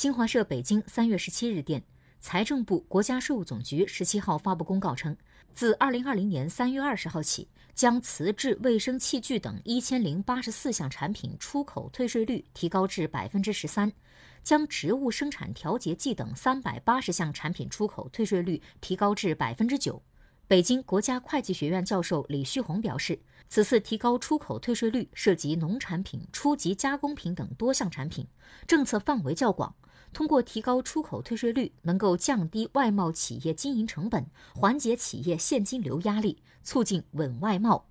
新华社北京三月十七日电，财政部、国家税务总局十七号发布公告称，自二零二零年三月二十号起，将瓷质卫生器具等一千零八十四项产品出口退税率提高至百分之十三，将植物生产调节剂等三百八十项产品出口退税率提高至百分之九。北京国家会计学院教授李旭红表示，此次提高出口退税率涉及农产品、初级加工品等多项产品，政策范围较广。通过提高出口退税率，能够降低外贸企业经营成本，缓解企业现金流压力，促进稳外贸。